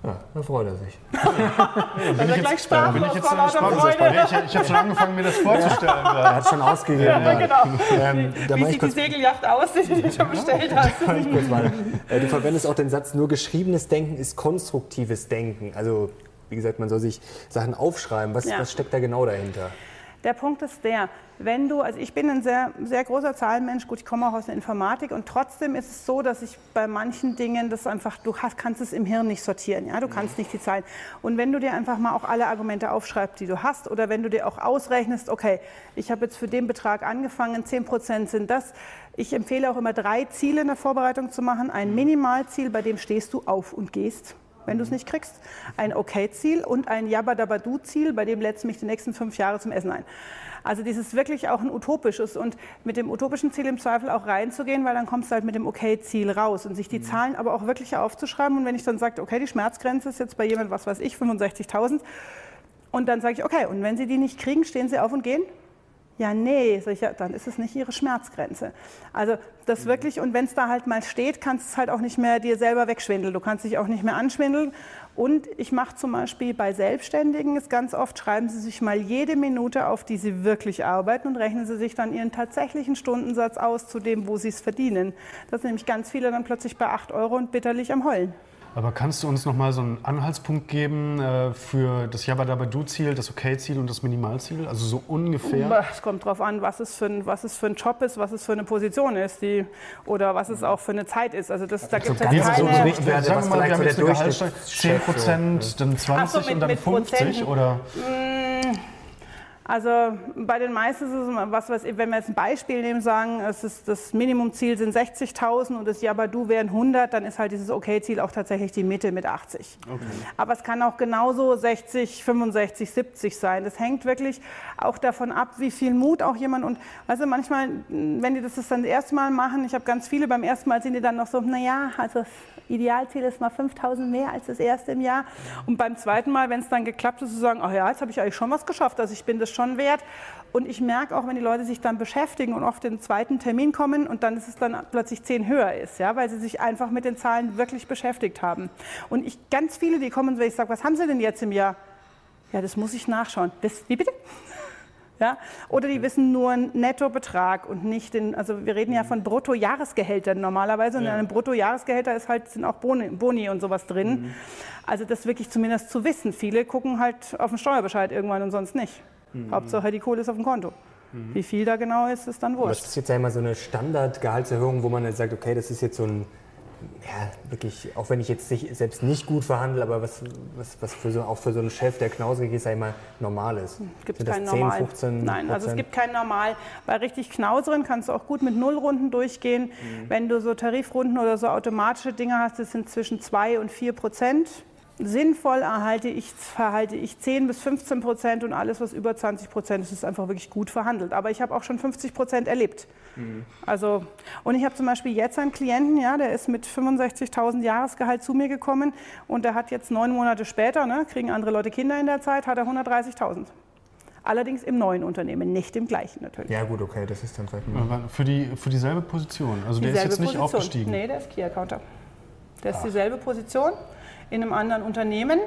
Ja, da freut er sich. ja, bin, ich jetzt, gleich sprachlos bin ich jetzt sprachlos. Ich, ich habe schon angefangen, mir das vorzustellen. Ja. Er hat schon ausgegeben. Ja, genau. Ähm, Wie sieht die Segelyacht aus, die du schon bestellt hast? Äh, du verwendest auch den Satz, nur geschriebenes Denken ist konstruktives Denken. Also, wie gesagt, man soll sich Sachen aufschreiben. Was, was steckt da genau dahinter? Der Punkt ist der, wenn du, also ich bin ein sehr, sehr großer Zahlenmensch, gut, ich komme auch aus der Informatik und trotzdem ist es so, dass ich bei manchen Dingen das einfach, du hast, kannst es im Hirn nicht sortieren, ja, du kannst nicht die Zahlen. Und wenn du dir einfach mal auch alle Argumente aufschreibst, die du hast, oder wenn du dir auch ausrechnest, okay, ich habe jetzt für den Betrag angefangen, 10 Prozent sind das. Ich empfehle auch immer drei Ziele in der Vorbereitung zu machen. Ein Minimalziel, bei dem stehst du auf und gehst wenn du es nicht kriegst, ein Okay-Ziel und ein Yabba-Dabba-Du-Ziel, bei dem lädst du mich die nächsten fünf Jahre zum Essen ein. Also dieses wirklich auch ein utopisches und mit dem utopischen Ziel im Zweifel auch reinzugehen, weil dann kommst du halt mit dem Okay-Ziel raus und sich die mhm. Zahlen aber auch wirklich aufzuschreiben. Und wenn ich dann sage, okay, die Schmerzgrenze ist jetzt bei jemand, was weiß ich, 65.000, und dann sage ich, okay, und wenn Sie die nicht kriegen, stehen Sie auf und gehen? Ja, nee, sag ich, ja, dann ist es nicht ihre Schmerzgrenze. Also das wirklich, und wenn es da halt mal steht, kannst du es halt auch nicht mehr dir selber wegschwindeln. Du kannst dich auch nicht mehr anschwindeln. Und ich mache zum Beispiel bei Selbstständigen ist ganz oft, schreiben sie sich mal jede Minute auf, die sie wirklich arbeiten und rechnen sie sich dann ihren tatsächlichen Stundensatz aus zu dem, wo sie es verdienen. Das sind nämlich ganz viele dann plötzlich bei 8 Euro und bitterlich am Heulen. Aber kannst du uns noch mal so einen Anhaltspunkt geben äh, für das Jabba-Dabba-Du-Ziel, das Okay-Ziel und das Minimalziel? Also so ungefähr? Es kommt darauf an, was es, für ein, was es für ein Job ist, was es für eine Position ist die, oder was es auch für eine Zeit ist. Also das, da gibt es ja keine... So Richtwerte, sagen wir mal, wir haben jetzt eine Gehaltssteuer, 10 Prozent, dann 20 so, mit, und dann 50, Prozenten. oder? Also bei den meisten ist es, was weiß ich, wenn wir jetzt ein Beispiel nehmen, sagen, es ist, das Minimumziel sind 60.000 und das Yabadu wären 100, dann ist halt dieses Okay-Ziel auch tatsächlich die Mitte mit 80. Okay. Aber es kann auch genauso 60, 65, 70 sein. Das hängt wirklich auch davon ab, wie viel Mut auch jemand und weißt du, manchmal, wenn die das dann das erste Mal machen, ich habe ganz viele, beim ersten Mal sind die dann noch so, naja, also Idealziel ist mal 5.000 mehr als das erste im Jahr. Und beim zweiten Mal, wenn es dann geklappt ist, zu sagen, ach ja, jetzt habe ich eigentlich schon was geschafft, also ich bin das schon wert. Und ich merke auch, wenn die Leute sich dann beschäftigen und oft den zweiten Termin kommen und dann ist es dann plötzlich zehn höher ist, ja, weil sie sich einfach mit den Zahlen wirklich beschäftigt haben. Und ich ganz viele, die kommen, wenn ich sage, was haben Sie denn jetzt im Jahr? Ja, das muss ich nachschauen. Das, wie bitte? Ja? Oder die wissen nur einen Nettobetrag und nicht den, also wir reden ja von Bruttojahresgehältern normalerweise und ja. in einem Bruttojahresgehälter ist halt, sind auch Boni, Boni und sowas drin. Mhm. Also das wirklich zumindest zu wissen. Viele gucken halt auf den Steuerbescheid irgendwann und sonst nicht. Mhm. Hauptsache die Kohle ist auf dem Konto. Mhm. Wie viel da genau ist, ist dann wurscht. Das ist jetzt ja immer so eine Standardgehaltserhöhung, wo man dann sagt, okay, das ist jetzt so ein ja, wirklich, auch wenn ich jetzt selbst nicht gut verhandle, aber was, was, was für so, auch für so einen Chef, der knausrig ist, einmal normal ist. Gibt es kein 10, Normal? 15 Nein, also es gibt kein Normal. Bei richtig knauseren kannst du auch gut mit Nullrunden durchgehen. Mhm. Wenn du so Tarifrunden oder so automatische Dinge hast, das sind zwischen 2 und 4 Prozent. Sinnvoll erhalte ich, verhalte ich 10 bis 15 Prozent und alles, was über 20 Prozent ist, ist einfach wirklich gut verhandelt. Aber ich habe auch schon 50 Prozent erlebt. Mhm. Also, und ich habe zum Beispiel jetzt einen Klienten, ja, der ist mit 65.000 Jahresgehalt zu mir gekommen und der hat jetzt neun Monate später, ne, kriegen andere Leute Kinder in der Zeit, hat er 130.000. Allerdings im neuen Unternehmen, nicht im gleichen natürlich. Ja gut, okay, das ist dann vielleicht... Für, die, für dieselbe Position, also dieselbe der ist jetzt nicht Position. aufgestiegen? Nee, der ist Key Accounter. Der ist dieselbe Position in einem anderen Unternehmen.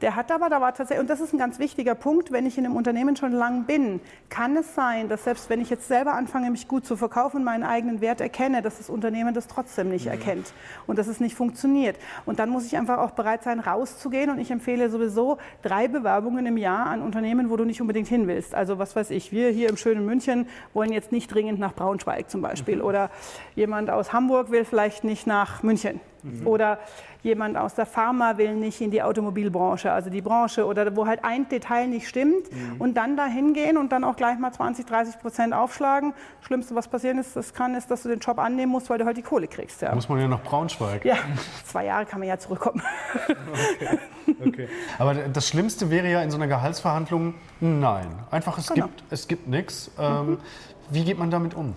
Der hat aber, da war tatsächlich, und das ist ein ganz wichtiger Punkt, wenn ich in einem Unternehmen schon lang bin, kann es sein, dass selbst wenn ich jetzt selber anfange, mich gut zu verkaufen, meinen eigenen Wert erkenne, dass das Unternehmen das trotzdem nicht mhm. erkennt und dass es nicht funktioniert. Und dann muss ich einfach auch bereit sein, rauszugehen. Und ich empfehle sowieso drei Bewerbungen im Jahr an Unternehmen, wo du nicht unbedingt hin willst. Also was weiß ich, wir hier im schönen München wollen jetzt nicht dringend nach Braunschweig zum Beispiel. Mhm. Oder jemand aus Hamburg will vielleicht nicht nach München. Mhm. Oder jemand aus der Pharma will nicht in die Automobilbranche, also die Branche, oder wo halt ein Detail nicht stimmt mhm. und dann da hingehen und dann auch gleich mal 20, 30 Prozent aufschlagen. Schlimmste, was passieren ist, das kann, ist, dass du den Job annehmen musst, weil du halt die Kohle kriegst. Ja. Muss man ja nach Braunschweig. Ja, zwei Jahre kann man ja zurückkommen. Okay. okay. Aber das Schlimmste wäre ja in so einer Gehaltsverhandlung, nein. Einfach, es genau. gibt, gibt nichts. Ähm, mhm. Wie geht man damit um?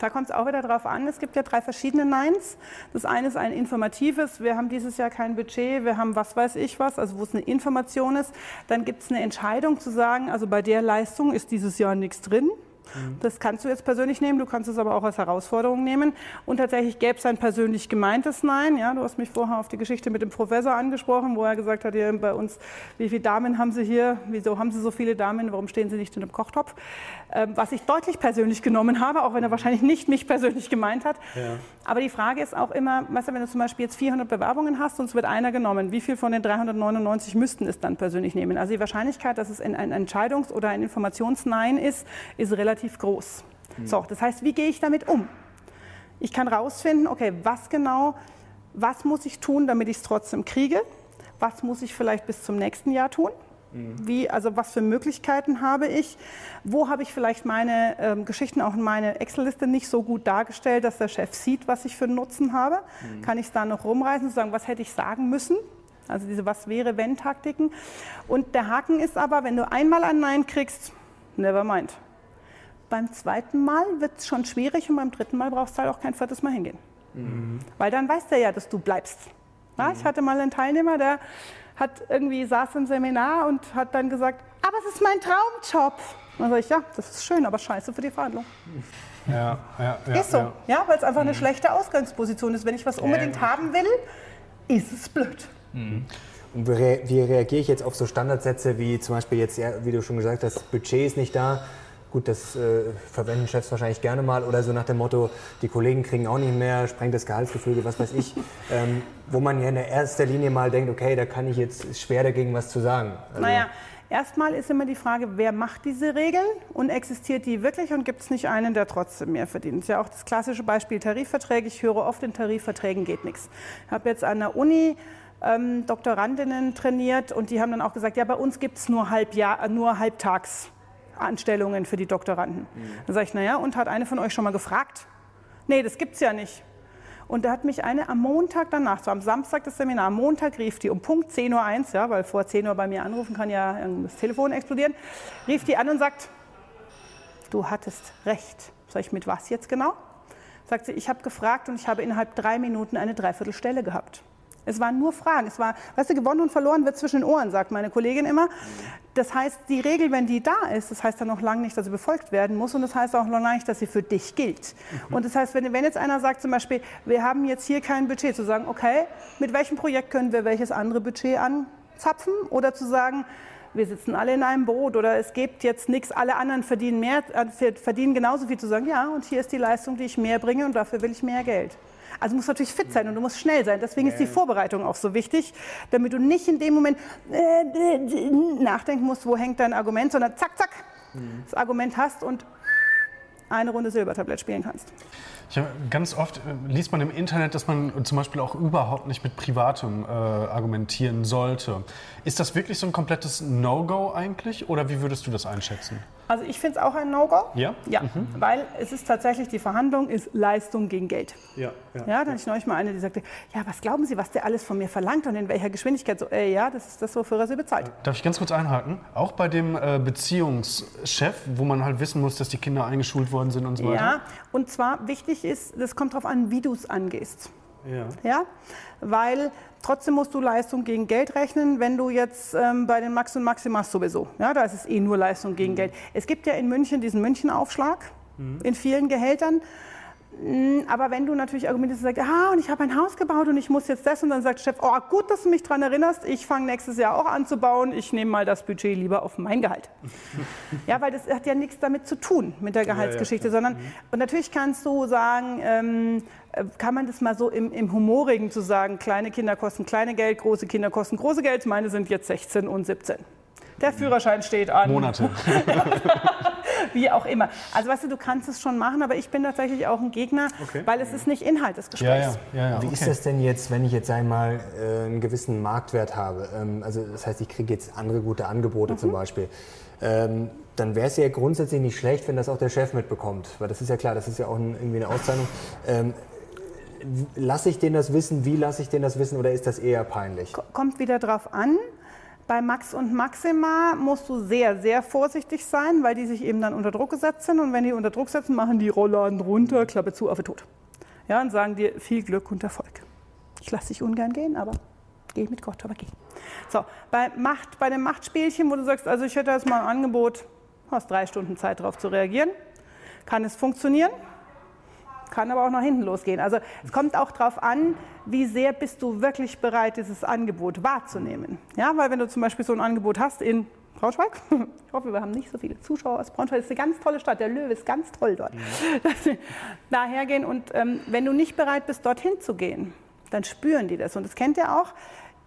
Da kommt es auch wieder darauf an, es gibt ja drei verschiedene Neins. Das eine ist ein informatives, wir haben dieses Jahr kein Budget, wir haben was weiß ich was, also wo es eine Information ist. Dann gibt es eine Entscheidung zu sagen, also bei der Leistung ist dieses Jahr nichts drin. Mhm. Das kannst du jetzt persönlich nehmen, du kannst es aber auch als Herausforderung nehmen. Und tatsächlich gäbe es ein persönlich gemeintes Nein. Ja, du hast mich vorher auf die Geschichte mit dem Professor angesprochen, wo er gesagt hat, ja, bei uns, wie viele Damen haben Sie hier? Wieso haben Sie so viele Damen? Warum stehen Sie nicht in einem Kochtopf? Ähm, was ich deutlich persönlich genommen habe, auch wenn er wahrscheinlich nicht mich persönlich gemeint hat. Ja. Aber die Frage ist auch immer, weißt du, wenn du zum Beispiel jetzt 400 Bewerbungen hast und es wird einer genommen, wie viel von den 399 müssten es dann persönlich nehmen? Also die Wahrscheinlichkeit, dass es ein Entscheidungs- oder ein Informationsnein ist, ist relativ relativ groß. Mhm. So, das heißt, wie gehe ich damit um? Ich kann rausfinden, okay, was genau, was muss ich tun, damit ich es trotzdem kriege? Was muss ich vielleicht bis zum nächsten Jahr tun? Mhm. Wie, also was für Möglichkeiten habe ich? Wo habe ich vielleicht meine ähm, Geschichten auch in meine Excel-Liste nicht so gut dargestellt, dass der Chef sieht, was ich für einen Nutzen habe? Mhm. Kann ich es da noch rumreißen und sagen, was hätte ich sagen müssen? Also diese Was wäre wenn Taktiken. Und der Haken ist aber, wenn du einmal ein Nein kriegst, never mind. Beim zweiten Mal wird es schon schwierig und beim dritten Mal brauchst du halt auch kein viertes Mal hingehen. Mhm. Weil dann weiß der ja, dass du bleibst. Ja, ich hatte mal einen Teilnehmer, der hat irgendwie saß im Seminar und hat dann gesagt, aber es ist mein Traumjob. Und dann sage ich, ja, das ist schön, aber scheiße für die Verhandlung. Ja, ja, ja. Ist so, ja, ja weil es einfach mhm. eine schlechte Ausgangsposition ist. Wenn ich was unbedingt ja, haben will, ist es blöd. Mhm. Und wie reagiere ich jetzt auf so Standardsätze wie zum Beispiel jetzt, wie du schon gesagt hast, Budget ist nicht da, Gut, das äh, verwenden Chefs wahrscheinlich gerne mal oder so nach dem Motto, die Kollegen kriegen auch nicht mehr, sprengt das Gehaltsgefüge, was weiß ich. ähm, wo man ja in der erster Linie mal denkt, okay, da kann ich jetzt schwer dagegen was zu sagen. Also naja, erstmal ist immer die Frage, wer macht diese Regeln und existiert die wirklich und gibt es nicht einen, der trotzdem mehr verdient? Das ist ja auch das klassische Beispiel Tarifverträge. Ich höre oft, in Tarifverträgen geht nichts. Ich habe jetzt an der Uni ähm, Doktorandinnen trainiert und die haben dann auch gesagt, ja, bei uns gibt es nur, halb nur halbtags. Anstellungen für die Doktoranden. Mhm. Dann sage ich, naja, und hat eine von euch schon mal gefragt? Nee, das gibt es ja nicht. Und da hat mich eine am Montag danach, so am Samstag das Seminar, am Montag rief die um Punkt 10.01 Uhr, ja, weil vor 10 Uhr bei mir anrufen kann ja das Telefon explodieren, rief die an und sagt, du hattest recht. Sag ich, mit was jetzt genau? Sagt sie, ich habe gefragt und ich habe innerhalb drei Minuten eine Dreiviertelstelle gehabt. Es waren nur Fragen. Es war, weißt du, gewonnen und verloren wird zwischen den Ohren, sagt meine Kollegin immer. Das heißt, die Regel, wenn die da ist, das heißt dann noch lange nicht, dass sie befolgt werden muss und das heißt auch noch lange nicht, dass sie für dich gilt. Mhm. Und das heißt, wenn, wenn jetzt einer sagt zum Beispiel, wir haben jetzt hier kein Budget, zu sagen, okay, mit welchem Projekt können wir welches andere Budget anzapfen oder zu sagen, wir sitzen alle in einem Boot oder es gibt jetzt nichts, alle anderen verdienen mehr, äh, verdienen genauso viel zu sagen, ja, und hier ist die Leistung, die ich mehr bringe und dafür will ich mehr Geld. Also du musst natürlich fit sein und du musst schnell sein. Deswegen ist die Vorbereitung auch so wichtig, damit du nicht in dem Moment äh, nachdenken musst, wo hängt dein Argument, sondern zack, zack, mhm. das Argument hast und eine Runde Silbertablett spielen kannst. Ja, ganz oft äh, liest man im Internet, dass man zum Beispiel auch überhaupt nicht mit Privatem äh, argumentieren sollte. Ist das wirklich so ein komplettes No-Go eigentlich oder wie würdest du das einschätzen? Also ich finde es auch ein No-Go. Ja? Ja, mhm. weil es ist tatsächlich, die Verhandlung ist Leistung gegen Geld. Ja, ja. Ja, da hatte ich neulich mal eine, die sagte, ja, was glauben Sie, was der alles von mir verlangt und in welcher Geschwindigkeit? So, äh, ja, das ist das, wofür er sie bezahlt. Darf ich ganz kurz einhaken? Auch bei dem äh, Beziehungschef, wo man halt wissen muss, dass die Kinder eingeschult worden sind und so weiter? Ja, und zwar wichtig ist, das kommt darauf an, wie du es angehst. Ja. ja. Weil trotzdem musst du Leistung gegen Geld rechnen, wenn du jetzt ähm, bei den Max und Maxi machst sowieso. Ja, da ist es eh nur Leistung gegen mhm. Geld. Es gibt ja in München diesen Münchenaufschlag mhm. in vielen Gehältern. Mm, aber wenn du natürlich argumentierst und sagst, ah, und ich habe ein Haus gebaut und ich muss jetzt das, und dann sagt der Chef, oh, gut, dass du mich daran erinnerst, ich fange nächstes Jahr auch an zu bauen, ich nehme mal das Budget lieber auf mein Gehalt. ja, weil das hat ja nichts damit zu tun, mit der Gehaltsgeschichte, ja, ja, sondern, mhm. und natürlich kannst du sagen, ähm, äh, kann man das mal so im, im Humorigen zu sagen, kleine Kinder kosten kleine Geld, große Kinder kosten große Geld, meine sind jetzt 16 und 17. Der Führerschein steht an. Monate. Wie auch immer. Also weißt du, du kannst es schon machen, aber ich bin tatsächlich auch ein Gegner, okay. weil es ist nicht Inhalt des Gesprächs. Ja, ja, ja, Wie okay. ist das denn jetzt, wenn ich jetzt einmal äh, einen gewissen Marktwert habe? Ähm, also das heißt, ich kriege jetzt andere gute Angebote mhm. zum Beispiel. Ähm, dann wäre es ja grundsätzlich nicht schlecht, wenn das auch der Chef mitbekommt. Weil das ist ja klar, das ist ja auch ein, irgendwie eine Auszeichnung. Ähm, lasse ich den das wissen? Wie lasse ich den das wissen? Oder ist das eher peinlich? Kommt wieder drauf an. Bei Max und Maxima musst du sehr, sehr vorsichtig sein, weil die sich eben dann unter Druck gesetzt sind. Und wenn die unter Druck setzen, machen die Rollladen runter, Klappe zu, Affe tot. Ja, und sagen dir viel Glück und Erfolg. Ich lasse dich ungern gehen, aber geh mit Gott, aber geh. So, bei, Macht, bei dem Machtspielchen, wo du sagst, also ich hätte jetzt mal ein Angebot, hast drei Stunden Zeit darauf zu reagieren, kann es funktionieren? Kann aber auch nach hinten losgehen. Also es kommt auch darauf an, wie sehr bist du wirklich bereit, dieses Angebot wahrzunehmen. Ja, weil wenn du zum Beispiel so ein Angebot hast in Braunschweig, ich hoffe, wir haben nicht so viele Zuschauer aus Braunschweig, das ist eine ganz tolle Stadt, der Löwe ist ganz toll dort. Mhm. Daher gehen und ähm, wenn du nicht bereit bist, dorthin zu gehen, dann spüren die das. Und das kennt ihr auch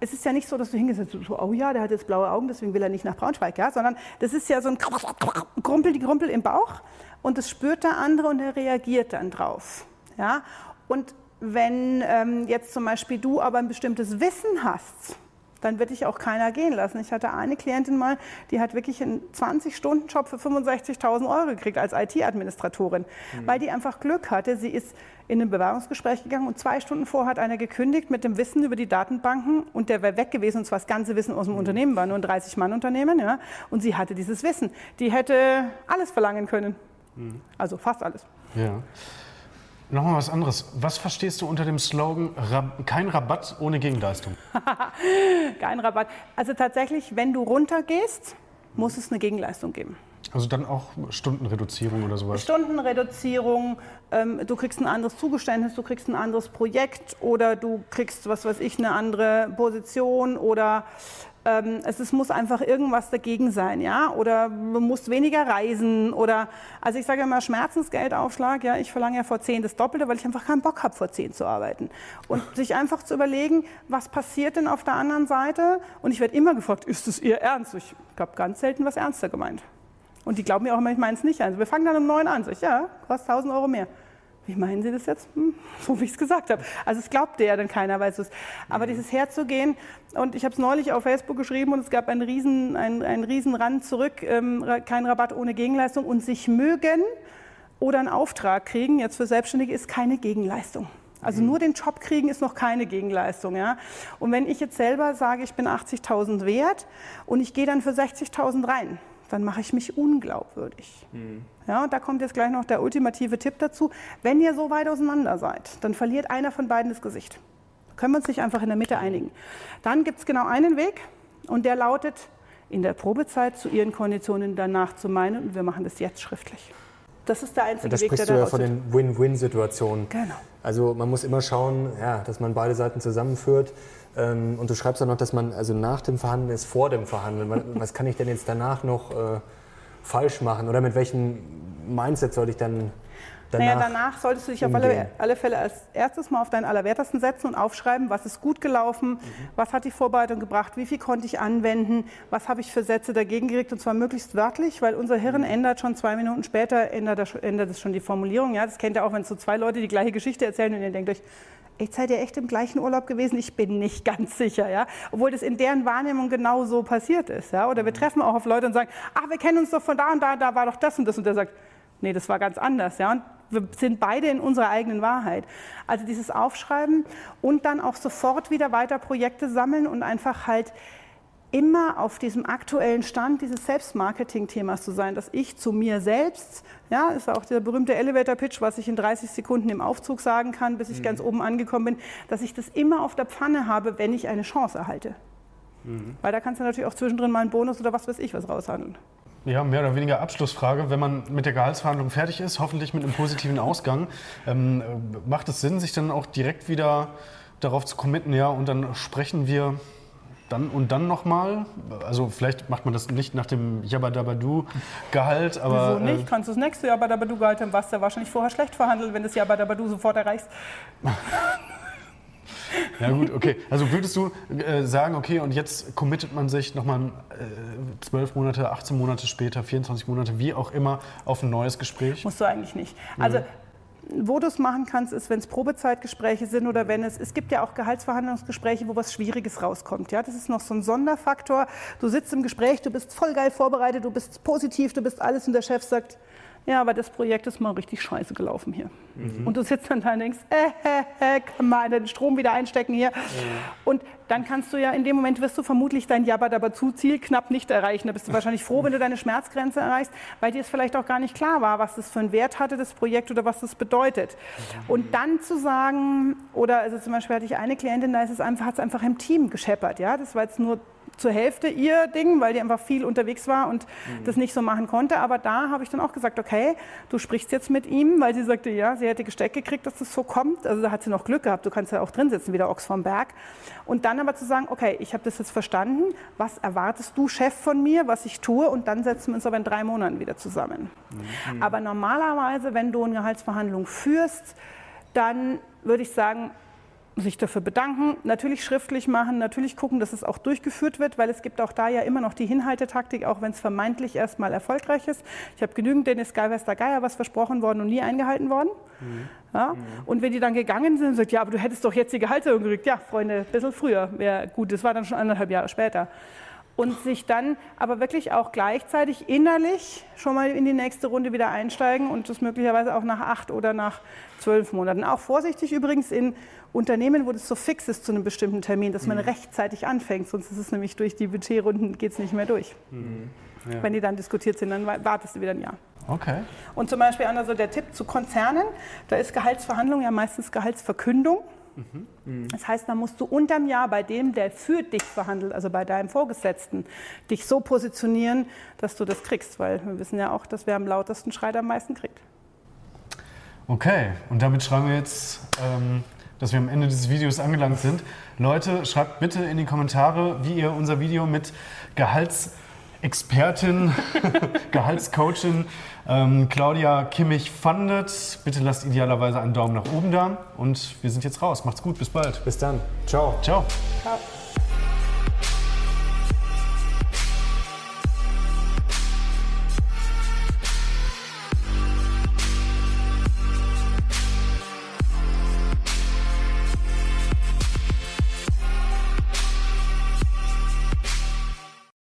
es ist ja nicht so, dass du hingehst und so, oh ja, der hat jetzt blaue Augen, deswegen will er nicht nach Braunschweig, ja, sondern das ist ja so ein Krumpel, die Krumpel im Bauch und das spürt der andere und er reagiert dann drauf. Ja? Und wenn ähm, jetzt zum Beispiel du aber ein bestimmtes Wissen hast, dann wird dich auch keiner gehen lassen. Ich hatte eine Klientin mal, die hat wirklich einen 20-Stunden-Job für 65.000 Euro gekriegt als IT-Administratorin, mhm. weil die einfach Glück hatte. Sie ist in ein Bewerbungsgespräch gegangen und zwei Stunden vorher hat einer gekündigt mit dem Wissen über die Datenbanken und der wäre weg gewesen und zwar das ganze Wissen aus dem mhm. Unternehmen, war nur ein 30-Mann-Unternehmen. Ja, und sie hatte dieses Wissen. Die hätte alles verlangen können. Mhm. Also fast alles. Ja. Nochmal was anderes. Was verstehst du unter dem Slogan kein Rabatt ohne Gegenleistung? kein Rabatt. Also tatsächlich, wenn du runtergehst, muss es eine Gegenleistung geben. Also dann auch Stundenreduzierung oder sowas? Stundenreduzierung, ähm, du kriegst ein anderes Zugeständnis, du kriegst ein anderes Projekt oder du kriegst, was weiß ich, eine andere Position oder es, es, muss einfach irgendwas dagegen sein, ja, oder man muss weniger reisen oder, also ich sage immer Schmerzensgeldaufschlag, ja, ich verlange ja vor zehn das Doppelte, weil ich einfach keinen Bock habe, vor zehn zu arbeiten. Und sich einfach zu überlegen, was passiert denn auf der anderen Seite? Und ich werde immer gefragt, ist es ihr Ernst? Ich habe ganz selten was ernster gemeint. Und die glauben mir auch immer, ich meine es nicht. Also wir fangen dann um neun an. So ich, ja, kostet 1000 Euro mehr. Wie meinen Sie das jetzt? Hm, so wie ich es gesagt habe. Also es glaubte ja dann keiner, weil es Aber dieses Herzugehen, und ich habe es neulich auf Facebook geschrieben und es gab einen riesen, einen, einen riesen Rand zurück, ähm, kein Rabatt ohne Gegenleistung und sich mögen oder einen Auftrag kriegen, jetzt für Selbstständige, ist keine Gegenleistung. Also nur den Job kriegen ist noch keine Gegenleistung. Ja? Und wenn ich jetzt selber sage, ich bin 80.000 wert und ich gehe dann für 60.000 rein, dann mache ich mich unglaubwürdig. Mhm. Ja, und da kommt jetzt gleich noch der ultimative Tipp dazu. Wenn ihr so weit auseinander seid, dann verliert einer von beiden das Gesicht. können wir uns nicht einfach in der Mitte einigen. Dann gibt es genau einen Weg und der lautet, in der Probezeit zu Ihren Konditionen danach zu meinen und wir machen das jetzt schriftlich. Das ist der einzige da Weg, der da du ja von den Win-Win-Situationen. Genau. Also man muss immer schauen, ja, dass man beide Seiten zusammenführt. Ähm, und du schreibst auch noch, dass man also nach dem Verhandeln ist vor dem Verhandeln. Was kann ich denn jetzt danach noch äh, falsch machen? Oder mit welchem Mindset soll ich dann danach Naja, danach solltest du dich umgehen. auf alle, alle, Fälle als erstes mal auf deinen Allerwertesten setzen und aufschreiben, was ist gut gelaufen, mhm. was hat die Vorbereitung gebracht, wie viel konnte ich anwenden, was habe ich für Sätze dagegen gekriegt und zwar möglichst wörtlich, weil unser Hirn mhm. ändert schon zwei Minuten später, ändert, ändert es schon die Formulierung. Ja, das kennt ihr auch, wenn so zwei Leute die gleiche Geschichte erzählen und ihr denkt euch, Jetzt seid ihr echt im gleichen Urlaub gewesen? Ich bin nicht ganz sicher, ja. Obwohl das in deren Wahrnehmung genau so passiert ist, ja. Oder wir treffen auch auf Leute und sagen, ach, wir kennen uns doch von da und da, da war doch das und das. Und der sagt, nee, das war ganz anders, ja. Und wir sind beide in unserer eigenen Wahrheit. Also dieses Aufschreiben und dann auch sofort wieder weiter Projekte sammeln und einfach halt immer auf diesem aktuellen Stand dieses Selbstmarketing-Themas zu sein, dass ich zu mir selbst, ja, ist auch der berühmte Elevator-Pitch, was ich in 30 Sekunden im Aufzug sagen kann, bis ich mhm. ganz oben angekommen bin, dass ich das immer auf der Pfanne habe, wenn ich eine Chance erhalte. Mhm. Weil da kannst du natürlich auch zwischendrin mal einen Bonus oder was weiß ich was raushandeln. ja, mehr oder weniger Abschlussfrage. Wenn man mit der Gehaltsverhandlung fertig ist, hoffentlich mit einem positiven Ausgang, ähm, macht es Sinn, sich dann auch direkt wieder darauf zu committen, ja, und dann sprechen wir dann und dann nochmal? Also vielleicht macht man das nicht nach dem Jabadabadu-Gehalt, aber... Wieso nicht? Äh, Kannst du das nächste Jabadabadu-Gehalt haben, warst du wahrscheinlich vorher schlecht verhandelt, wenn du das Jabadabadu sofort erreichst. Ja gut, okay. Also würdest du äh, sagen, okay, und jetzt committet man sich nochmal äh, 12 Monate, 18 Monate später, 24 Monate, wie auch immer, auf ein neues Gespräch? Musst du eigentlich nicht. Also mhm wo du es machen kannst, ist, wenn es Probezeitgespräche sind oder wenn es, es gibt ja auch Gehaltsverhandlungsgespräche, wo was Schwieriges rauskommt. Ja, das ist noch so ein Sonderfaktor. Du sitzt im Gespräch, du bist voll geil vorbereitet, du bist positiv, du bist alles und der Chef sagt, ja, aber das Projekt ist mal richtig scheiße gelaufen hier. Mhm. Und du sitzt dann da und denkst, äh, äh, äh, kann mal den Strom wieder einstecken hier. Mhm. Und dann kannst du ja, in dem Moment wirst du vermutlich dein Jabba-Dabba-Ziel knapp nicht erreichen. Da bist du wahrscheinlich froh, wenn du deine Schmerzgrenze erreichst, weil dir es vielleicht auch gar nicht klar war, was das für einen Wert hatte, das Projekt oder was das bedeutet. Und dann zu sagen, oder also zum Beispiel hatte ich eine Klientin, da ist es einfach, hat es einfach im Team gescheppert. Ja? Das war jetzt nur zur Hälfte ihr Ding, weil die einfach viel unterwegs war und mhm. das nicht so machen konnte. Aber da habe ich dann auch gesagt, okay, du sprichst jetzt mit ihm, weil sie sagte, ja, sie hätte gesteckt gekriegt, dass das so kommt. Also da hat sie noch Glück gehabt. Du kannst ja auch drin sitzen, wie der Ochs vom Berg. Und dann aber zu sagen, okay, ich habe das jetzt verstanden. Was erwartest du, Chef, von mir, was ich tue? Und dann setzen wir uns aber in drei Monaten wieder zusammen. Mhm. Aber normalerweise, wenn du eine Gehaltsverhandlung führst, dann würde ich sagen, sich dafür bedanken, natürlich schriftlich machen, natürlich gucken, dass es auch durchgeführt wird, weil es gibt auch da ja immer noch die Hinhaltetaktik, auch wenn es vermeintlich erstmal erfolgreich ist. Ich habe genügend Dennis Geiwester Geier was versprochen worden und nie eingehalten worden. Mhm. Ja? Mhm. Und wenn die dann gegangen sind und sagt, ja, aber du hättest doch jetzt die Gehaltserhöhung gekriegt, ja, Freunde, ein bisschen früher wäre gut, das war dann schon anderthalb Jahre später und sich dann aber wirklich auch gleichzeitig innerlich schon mal in die nächste Runde wieder einsteigen und das möglicherweise auch nach acht oder nach zwölf Monaten. Auch vorsichtig übrigens in Unternehmen, wo das so fix ist zu einem bestimmten Termin, dass man mhm. rechtzeitig anfängt, sonst ist es nämlich durch die Budgetrunden geht es nicht mehr durch. Mhm. Ja. Wenn die dann diskutiert sind, dann wartest du wieder ein Jahr. Okay. Und zum Beispiel also der Tipp zu Konzernen, da ist Gehaltsverhandlung ja meistens Gehaltsverkündung. Mhm. Das heißt, dann musst du unterm Jahr bei dem, der für dich verhandelt, also bei deinem Vorgesetzten, dich so positionieren, dass du das kriegst, weil wir wissen ja auch, dass wer am lautesten schreit, am meisten kriegt. Okay, und damit schreiben wir jetzt, ähm, dass wir am Ende dieses Videos angelangt sind. Leute, schreibt bitte in die Kommentare, wie ihr unser Video mit Gehalts Expertin, Gehaltscoachin ähm, Claudia Kimmich fandet. Bitte lasst idealerweise einen Daumen nach oben da. Und wir sind jetzt raus. Macht's gut, bis bald. Bis dann. Ciao. Ciao. Ciao.